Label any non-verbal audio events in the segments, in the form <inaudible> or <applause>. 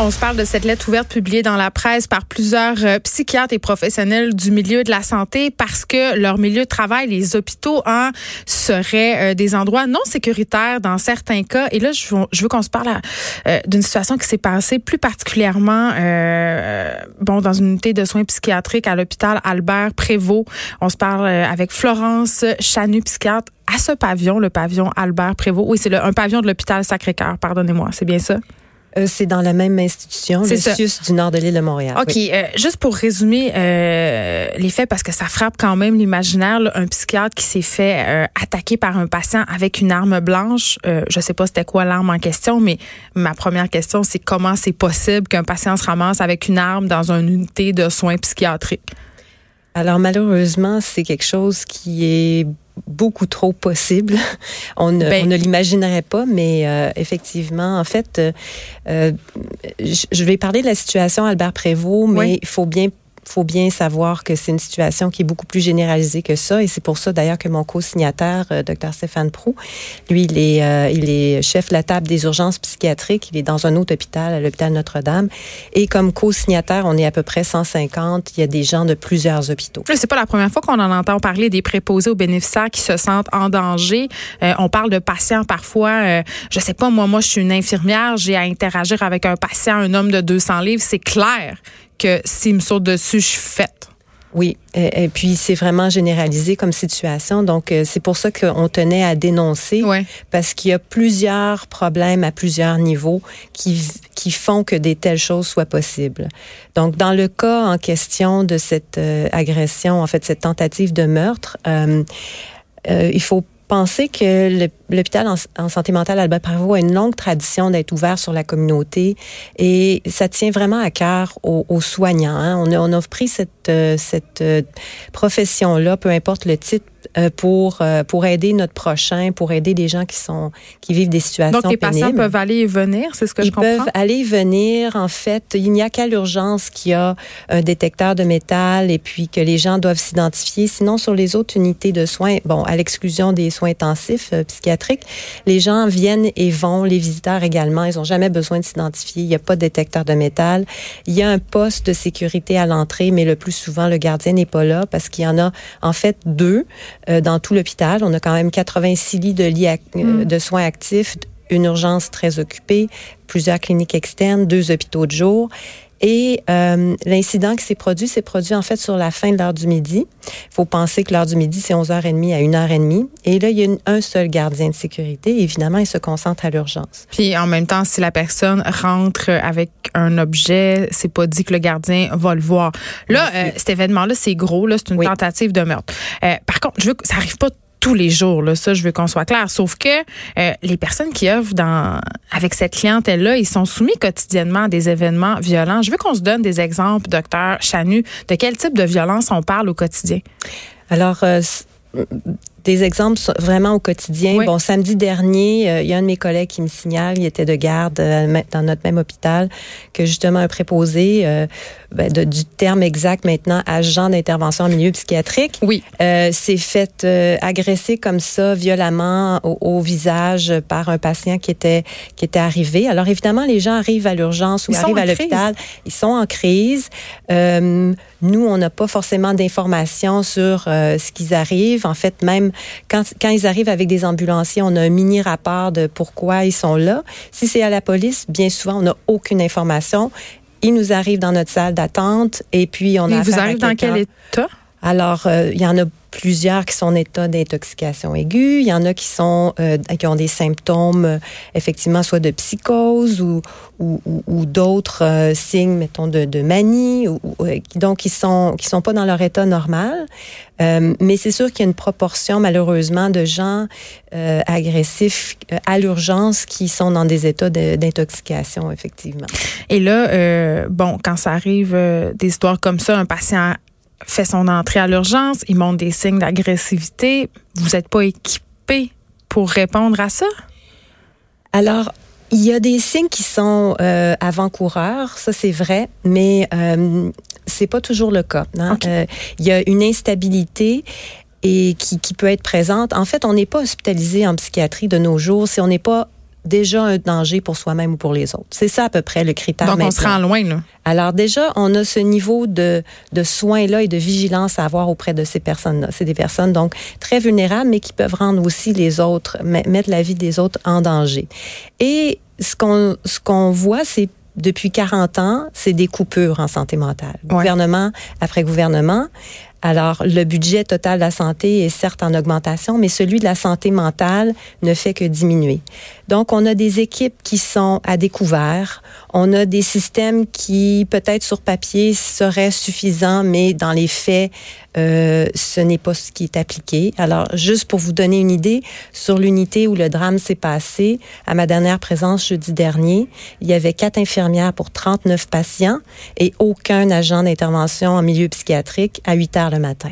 On se parle de cette lettre ouverte publiée dans la presse par plusieurs euh, psychiatres et professionnels du milieu de la santé parce que leur milieu de travail, les hôpitaux, hein, seraient euh, des endroits non sécuritaires dans certains cas. Et là, je veux, qu'on se parle euh, d'une situation qui s'est passée plus particulièrement bon dans une unité de soins psychiatriques à l'hôpital Albert Prévost. On se parle avec Florence Chanu, psychiatre à ce pavillon, le pavillon Albert Prévost. Oui, c'est un pavillon de l'hôpital Sacré-Cœur, pardonnez-moi, c'est bien ça? Euh, c'est dans la même institution, le CIUS du nord de l'île de Montréal. OK. Euh, juste pour résumer euh, les faits, parce que ça frappe quand même l'imaginaire, un psychiatre qui s'est fait attaquer par un patient avec une arme blanche. je sais pas c'était quoi l'arme en question, mais ma première question, c'est comment c'est possible qu'un patient se ramasse avec une arme dans une unité de soins psychiatriques? Alors malheureusement, c'est quelque chose qui est beaucoup trop possible. <laughs> On ne, ben on ne l'imaginerait pas, mais euh, effectivement, en fait, euh, euh, je vais parler de la situation Albert Prévost, mais il faut bien faut bien savoir que c'est une situation qui est beaucoup plus généralisée que ça. Et c'est pour ça, d'ailleurs, que mon co-signataire, euh, Dr. Stéphane Prou, lui, il est, euh, il est chef de la table des urgences psychiatriques. Il est dans un autre hôpital, à l'hôpital Notre-Dame. Et comme co-signataire, on est à peu près 150. Il y a des gens de plusieurs hôpitaux. C'est pas la première fois qu'on en entend parler des préposés aux bénéficiaires qui se sentent en danger. Euh, on parle de patients parfois. je sais pas, moi, moi, je suis une infirmière. J'ai à interagir avec un patient, un homme de 200 livres. C'est clair que s'il me saute dessus, je suis faite. Oui, et, puis c'est vraiment généralisé comme situation. Donc euh, c'est pour ça qu'on tenait à dénoncer, parce qu'il y a plusieurs problèmes à plusieurs niveaux qui, qui font que des telles choses soient possibles. Donc dans le cas en question de cette euh, agression, en fait cette tentative de meurtre, euh, euh il faut penser que l'hôpital en, santé mentale Albert Prévost a une longue tradition d'être ouvert sur la communauté et ça tient vraiment à cœur aux, soignants. Hein. On, a, on a pris cette, euh, cette euh, profession-là, peu importe le titre, pour pour aider notre prochain, pour aider les gens qui sont qui vivent des situations Donc les patients peuvent aller et venir, c'est ce que je comprends? Ils peuvent aller et venir. En fait, il n'y a qu'à l'urgence qu'il y a un détecteur de métal et puis que les gens doivent s'identifier. Sinon, sur les autres unités de soins, bon, à l'exclusion des soins intensifs psychiatriques, les gens viennent et vont. Les visiteurs également, ils n'ont jamais besoin de s'identifier. Il n'y a pas de détecteur de métal. Il y a un poste de sécurité à l'entrée, mais le plus souvent, le gardien n'est pas là parce qu'il y en a en fait deux. Euh, dans tout l'hôpital. On a quand même 86 lits de, lits euh, mm. de soins actifs, une urgence très occupée, plusieurs cliniques externes, deux hôpitaux de jour. Et euh, l'incident qui s'est produit, s'est produit en fait sur la fin de l'heure du midi. Il faut penser que l'heure du midi, c'est 11h30 à 1h30. Et là, il y a un seul gardien de sécurité. évidemment, il se concentre à l'urgence. Puis en même temps, si la personne rentre avec un objet, c'est pas dit que le gardien va le voir. Là, euh, cet événement-là, c'est gros. Là, c'est une tentative de meurtre. Euh, par contre, je veux que ça arrive pas tous les jours. Là, ça, je veux qu'on soit clair. Sauf que euh, les personnes qui œuvrent dans, avec cette clientèle-là, ils sont soumis quotidiennement à des événements violents. Je veux qu'on se donne des exemples, docteur Chanu, de quel type de violence on parle au quotidien. Alors, euh, des exemples vraiment au quotidien. Bon, samedi dernier, euh, il y a un de mes collègues qui me signale, il était de garde euh, dans notre même hôpital, que justement un préposé, euh, ben, du terme exact maintenant, agent d'intervention en milieu psychiatrique, oui. s'est fait agresser comme ça violemment au, visage par un patient qui était qui était arrivé. Alors évidemment, les gens arrivent à l'urgence ou arrivent à l'hôpital, ils sont en crise. nous, on n'a pas forcément d'informations sur ce qu'ils arrivent. En fait, même quand, quand ils arrivent avec des ambulanciers, on a un mini rapport de pourquoi ils sont là. Si c'est à la police, bien souvent, on n'a aucune information. Ils nous arrivent dans notre salle d'attente et puis on a. Ils vous arrivent dans quel état? Alors, euh, il y en a plusieurs qui sont en état d'intoxication aiguë. Il y en a qui sont euh, qui ont des symptômes euh, effectivement soit de psychose ou ou, ou, d'autres euh, signes, mettons de, de manie, ou, donc qui sont qui sont pas dans leur état normal. mais c'est sûr qu'il y a une proportion malheureusement de gens agressifs à l'urgence qui sont dans des états d'intoxication effectivement. Et là, bon, quand ça arrive des histoires comme ça, un patient fait son entrée à l'urgence, il montre des signes d'agressivité. Vous n'êtes pas équipé pour répondre à ça? Alors, il y a des signes qui sont euh, avant-coureurs, ça c'est vrai, mais euh, c'est pas toujours le cas. Hein. Euh, il y a une instabilité et qui, qui peut être présente. En fait, on n'est pas hospitalisé en psychiatrie de nos jours si on n'est pas déjà un danger pour soi-même ou pour les autres. C'est ça à peu près le critère. Donc, on se rend loin, là. Alors déjà, on a ce niveau de, de soins-là et de vigilance à avoir auprès de ces personnes-là. C'est des personnes donc très vulnérables, mais qui peuvent rendre aussi les autres, mettre la vie des autres en danger. Et ce qu'on ce qu'on voit, c'est depuis 40 ans, c'est des coupures en santé mentale. Gouvernement après gouvernement. Alors, le budget total de la santé est certes en augmentation, mais celui de la santé mentale ne fait que diminuer. Donc, on a des équipes qui sont à découvert. On a des systèmes qui, peut-être sur papier, seraient suffisants, mais dans les faits, euh, ce n'est pas ce qui est appliqué. Alors, juste pour vous donner une idée, sur l'unité où le drame s'est passé, à ma dernière présence jeudi dernier, il y avait quatre infirmières pour 39 patients et aucun agent d'intervention en milieu psychiatrique à 8 heures le matin.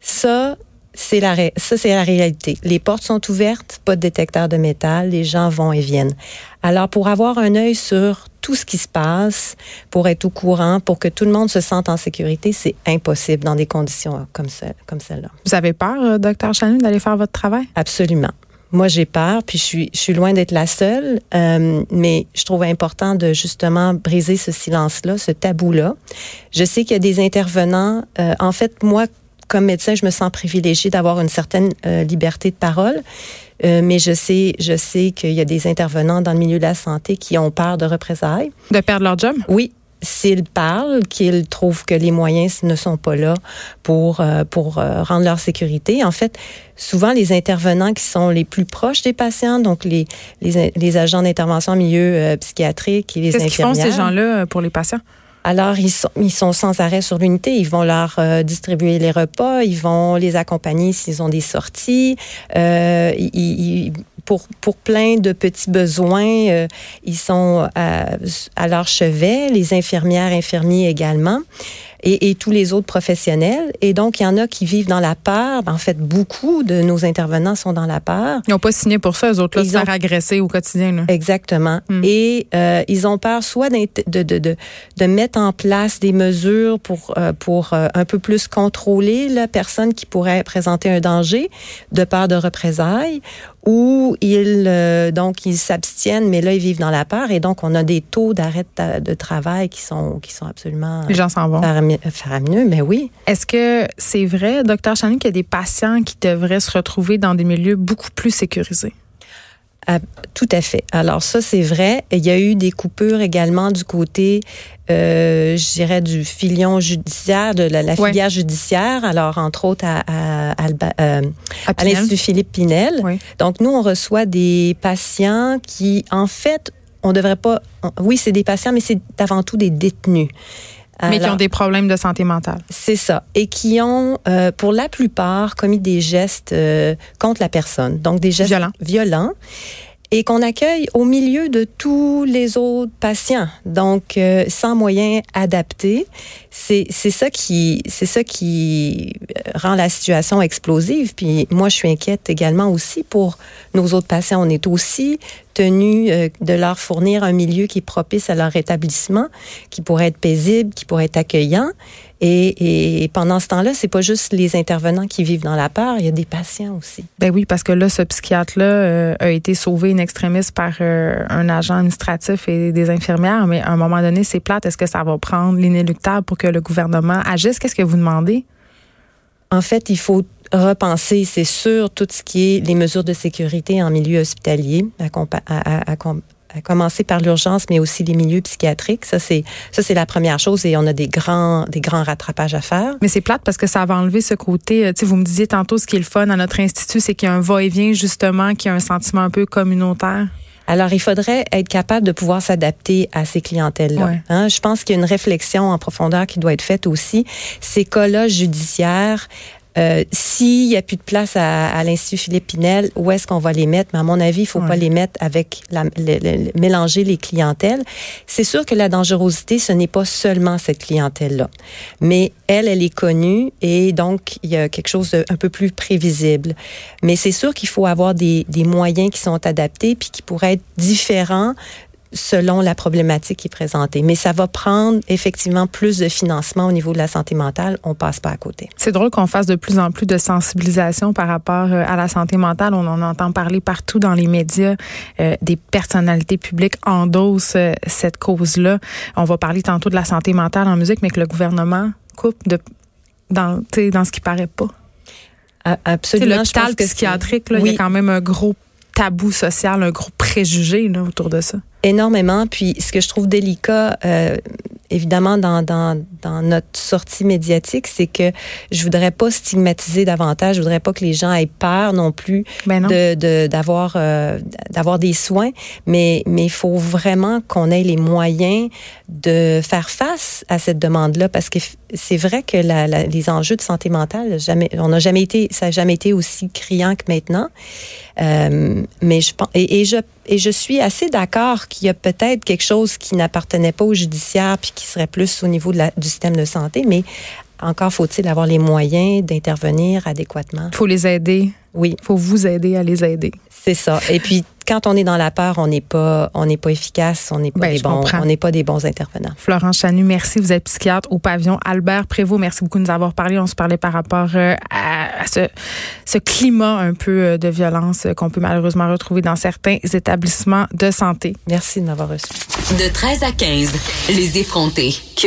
Ça, c'est la, ça, c'est la réalité. Les portes sont ouvertes, pas de détecteur de métal, les gens vont et viennent. Alors, pour avoir un œil sur tout ce qui se passe, pour être au courant, pour que tout le monde se sente en sécurité, c'est impossible dans des conditions comme, celle, comme celle-là. Vous avez peur, euh, docteur Chanou, d'aller faire votre travail? Absolument. Moi, j'ai peur, puis je suis, je suis loin d'être la seule, euh, mais je trouve important de justement briser ce silence-là, ce tabou-là. Je sais qu'il y a des intervenants. Euh, en fait, moi, comme médecin, je me sens privilégiée d'avoir une certaine euh, liberté de parole. Euh, mais je sais, je sais qu'il y a des intervenants dans le milieu de la santé qui ont peur de représailles. De perdre leur job? Oui, s'ils parlent, qu'ils trouvent que les moyens ne sont pas là pour euh, pour rendre leur sécurité. En fait, souvent les intervenants qui sont les plus proches des patients, donc les les, les agents d'intervention en milieu psychiatrique et les Qu'est-ce qu'ils font ces gens-là pour les patients? Alors, ils sont, ils sont sans arrêt sur l'unité. Ils vont leur euh, distribuer les repas, ils vont les accompagner s'ils ont des sorties. Euh, ils, pour, pour plein de petits besoins, euh, ils sont à, à, leur chevet, les infirmières, infirmiers également et, et, tous les autres professionnels. Et donc, il y en a qui vivent dans la peur. En fait, beaucoup de nos intervenants sont dans la peur. Ils n'ont pas signé pour ça, eux autres, là, ils se ont... faire agresser au quotidien. Là. Exactement. Hmm. Et euh, ils ont peur soit de, de, de, de, mettre en place des mesures pour, euh, pour euh, un peu plus contrôler la personne qui pourrait présenter un danger, de peur de représailles, ou ils euh, donc ils s'abstiennent, mais là ils vivent dans la peur et donc on a des taux d'arrêt de, travail qui sont qui sont absolument les gens s'en vont faramineux, mais oui. Est-ce que c'est vrai, docteur Chanel, qu'il y a des patients qui devraient se retrouver dans des milieux beaucoup plus sécurisés? Ah, tout à fait. Alors ça, c'est vrai. Il y a eu des coupures également du côté, euh, je dirais, du filion judiciaire, de la, la filière judiciaire. Alors, entre autres, à, à, à, euh, à l'Institut Philippe Pinel. Oui. Donc, nous, on reçoit des patients qui, en fait, on devrait pas... Oui, c'est des patients, mais c'est avant tout des détenus. Mais qui ont des problèmes de santé mentale. C'est ça. Et qui ont, euh, pour la plupart, commis des gestes euh, contre la personne. Donc, des gestes violents. violents et qu'on accueille au milieu de tous les autres patients. Donc, euh, sans moyens adaptés, c'est ça qui c'est ça qui rend la situation explosive. Puis moi, je suis inquiète également aussi pour nos autres patients. On est aussi tenu euh, de leur fournir un milieu qui est propice à leur rétablissement, qui pourrait être paisible, qui pourrait être accueillant. Et, et pendant ce temps-là, c'est pas juste les intervenants qui vivent dans la peur, il y a des patients aussi. Ben oui, parce que là, ce psychiatre-là euh, a été sauvé in extremis par euh, un agent administratif et des infirmières, mais à un moment donné, c'est plate. Est-ce que ça va prendre l'inéluctable pour que le gouvernement agisse? Qu'est-ce que vous demandez? En fait, il faut repenser, c'est sûr, tout ce qui est les mesures de sécurité en milieu hospitalier, à, à, à, à commencer par l'urgence, mais aussi les milieux psychiatriques. Ça, c'est ça, c'est la première chose et on a des grands, des grands rattrapages à faire. Mais c'est plate parce que ça va enlever ce côté. Euh, tu sais, vous me disiez tantôt ce qui est le fun à notre institut, c'est qu'il y a un va-et-vient justement, qui a un sentiment un peu communautaire. Alors, il faudrait être capable de pouvoir s'adapter à ces clientèles-là. Ouais. Hein? Je pense qu'il y a une réflexion en profondeur qui doit être faite aussi. Ces cas-là judiciaires, euh, S'il n'y a plus de place à, à l'Institut Philippe Pinel, où est-ce qu'on va les mettre? Mais à mon avis, il faut ouais. pas les mettre avec la, le, le, mélanger les clientèles. C'est sûr que la dangerosité, ce n'est pas seulement cette clientèle-là. Mais elle, elle est connue et donc il y a quelque chose d'un peu plus prévisible. Mais c'est sûr qu'il faut avoir des, des moyens qui sont adaptés puis qui pourraient être différents selon la problématique qui est présentée. Mais ça va prendre effectivement plus de financement au niveau de la santé mentale. On passe pas à côté. C'est drôle qu'on fasse de plus en plus de sensibilisation par rapport euh, à la santé mentale. On en entend parler partout dans les médias. Euh, des personnalités publiques endossent euh, cette cause-là. On va parler tantôt de la santé mentale en musique, mais que le gouvernement coupe de, dans, dans ce qui paraît pas. Absolument. L'hôpital psychiatrique, il y a quand même un gros tabou social, un gros préjugé là, autour de ça. Énormément. Puis ce que je trouve délicat, euh, évidemment, dans, dans, dans notre sortie médiatique, c'est que je voudrais pas stigmatiser davantage. Je voudrais pas que les gens aient peur non plus ben de d'avoir euh, d'avoir des soins. Mais mais il faut vraiment qu'on ait les moyens de faire face à cette demande-là, parce que c'est vrai que la, les enjeux de santé mentale, jamais, on n'a jamais été, ça n'a jamais été aussi criant que maintenant. Euh, mais je pense et, et je et je suis assez d'accord qu'il y a peut-être quelque chose qui n'appartenait pas au judiciaire puis qui serait plus au niveau de la, du système de santé, mais encore faut-il avoir les moyens d'intervenir adéquatement. Il faut les aider. Oui. Il faut vous aider à les aider. C'est ça. Et puis quand on est dans la peur, on n'est pas on n'est pas efficace, on n'est pas ben, des bons on n'est pas des bons intervenants. Florence Chanu, merci, vous êtes psychiatre au pavillon Albert Prévost. Merci beaucoup de nous avoir parlé. On se parlait par rapport euh, à, ce, ce climat un peu euh, de violence qu'on peut malheureusement retrouver dans certains établissements de santé. Merci de m'avoir reçu. De 13 à 15, les effrontés.